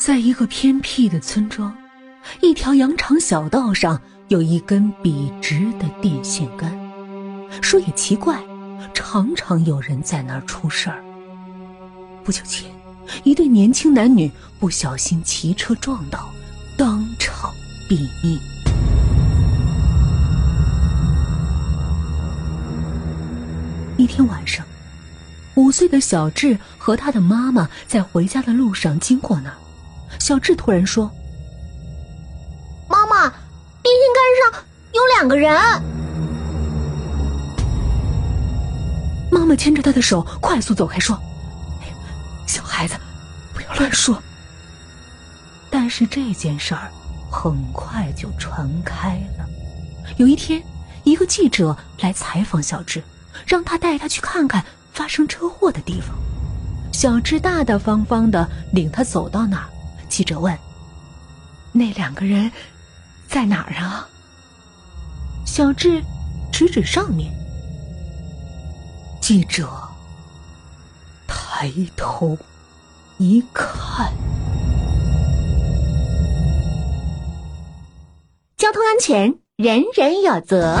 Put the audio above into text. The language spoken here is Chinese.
在一个偏僻的村庄，一条羊肠小道上有一根笔直的电线杆。说也奇怪，常常有人在那儿出事儿。不久前，一对年轻男女不小心骑车撞倒，当场毙命。一天晚上，五岁的小智和他的妈妈在回家的路上经过那儿。小智突然说：“妈妈，电线杆上有两个人。”妈妈牵着他的手快速走开，说：“小孩子，不要乱说。”但是这件事儿很快就传开了。有一天，一个记者来采访小智，让他带他去看看发生车祸的地方。小智大大方方的领他走到那儿。记者问：“那两个人在哪儿啊？”小智指指上面。记者抬头一看，交通安全人人有责。